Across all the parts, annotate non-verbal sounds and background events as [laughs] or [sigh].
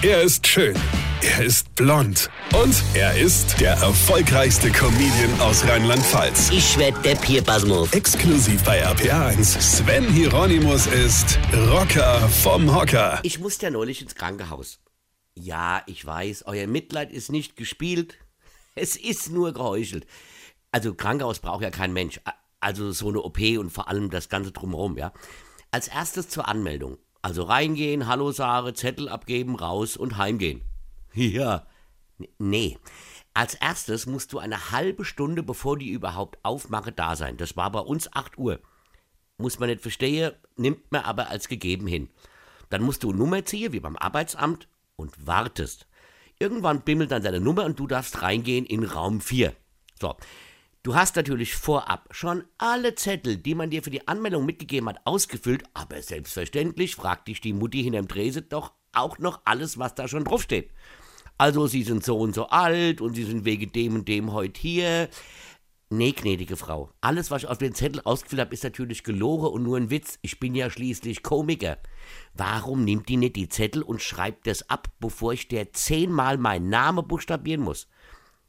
Er ist schön. Er ist blond. Und er ist der erfolgreichste Comedian aus Rheinland-Pfalz. Ich werd der Pierpasmus. Exklusiv bei RPA1. Sven Hieronymus ist Rocker vom Hocker. Ich musste ja neulich ins Krankenhaus. Ja, ich weiß, euer Mitleid ist nicht gespielt. [laughs] Es ist nur geheuchelt. Also Krankenhaus braucht ja kein Mensch. Also so eine OP und vor allem das Ganze drumherum, ja. Als erstes zur Anmeldung. Also reingehen, Hallo Sare, Zettel abgeben, raus und heimgehen. [laughs] Ja. Nee. Als erstes musst du eine halbe Stunde, bevor die überhaupt aufmache, da sein. Das war bei uns 8 Uhr. Muss man nicht verstehen, nimmt man aber als gegeben hin. Dann musst du eine Nummer ziehen, wie beim Arbeitsamt, und wartest. Irgendwann bimmelt dann deine Nummer und du darfst reingehen in Raum 4. So. Du hast natürlich vorab schon alle Zettel, die man dir für die Anmeldung mitgegeben hat, ausgefüllt, aber selbstverständlich fragt dich die Mutti hinterm Drese doch auch noch alles, was da schon draufsteht. Also, sie sind so und so alt und sie sind wegen dem und dem heute hier. Nee, gnädige Frau. Alles, was ich auf den Zettel ausgefüllt habe, ist natürlich gelogen und nur ein Witz. Ich bin ja schließlich Komiker. Warum nimmt die nicht die Zettel und schreibt das ab, bevor ich der zehnmal meinen Namen buchstabieren muss?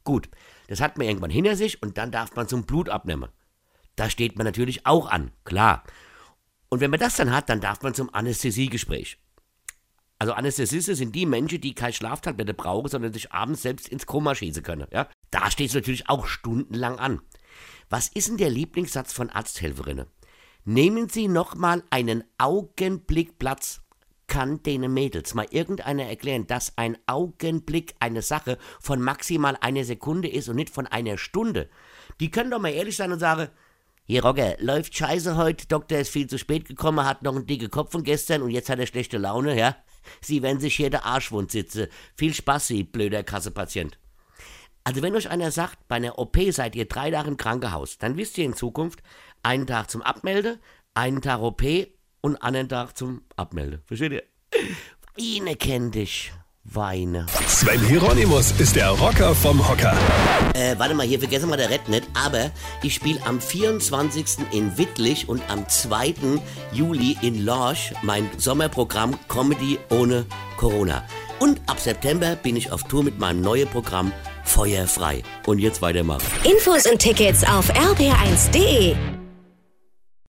Gut, das hat man irgendwann hinter sich und dann darf man zum Blut abnehmen. Da steht man natürlich auch an, klar. Und wenn man das dann hat, dann darf man zum Anästhesiegespräch. Also Anästhesisten sind die Menschen, die kein Schlaftablette brauchen, sondern sich abends selbst ins Koma schießen können. Ja? Da steht es natürlich auch stundenlang an. Was ist denn der Lieblingssatz von Arzthelferinnen? Nehmen Sie noch mal einen Augenblick Platz kann den Mädels mal irgendeiner erklären, dass ein Augenblick eine Sache von maximal einer Sekunde ist und nicht von einer Stunde? Die können doch mal ehrlich sein und sagen, hier Roger, läuft scheiße heute, Doktor ist viel zu spät gekommen, hat noch einen dicken Kopf von gestern und jetzt hat er schlechte Laune, ja? Sie werden sich hier der Arschwund sitzen. Viel Spaß, Sie blöder Kassepatient. Also wenn euch einer sagt, bei einer OP seid ihr drei Tage im Krankenhaus, dann wisst ihr in Zukunft, einen Tag zum Abmelde, einen Tag OP und anderen Tag zum Abmelde. Versteht ihr? Weine kenn dich. Weine. Sven Hieronymus ist der Rocker vom Hocker. Äh, warte mal, hier vergessen wir der Red nicht, aber ich spiele am 24. in Wittlich und am 2. Juli in Lorsch mein Sommerprogramm Comedy ohne Corona. Und ab September bin ich auf Tour mit meinem neuen Programm Feuerfrei. Und jetzt weitermachen. Infos und Tickets auf rb1.de.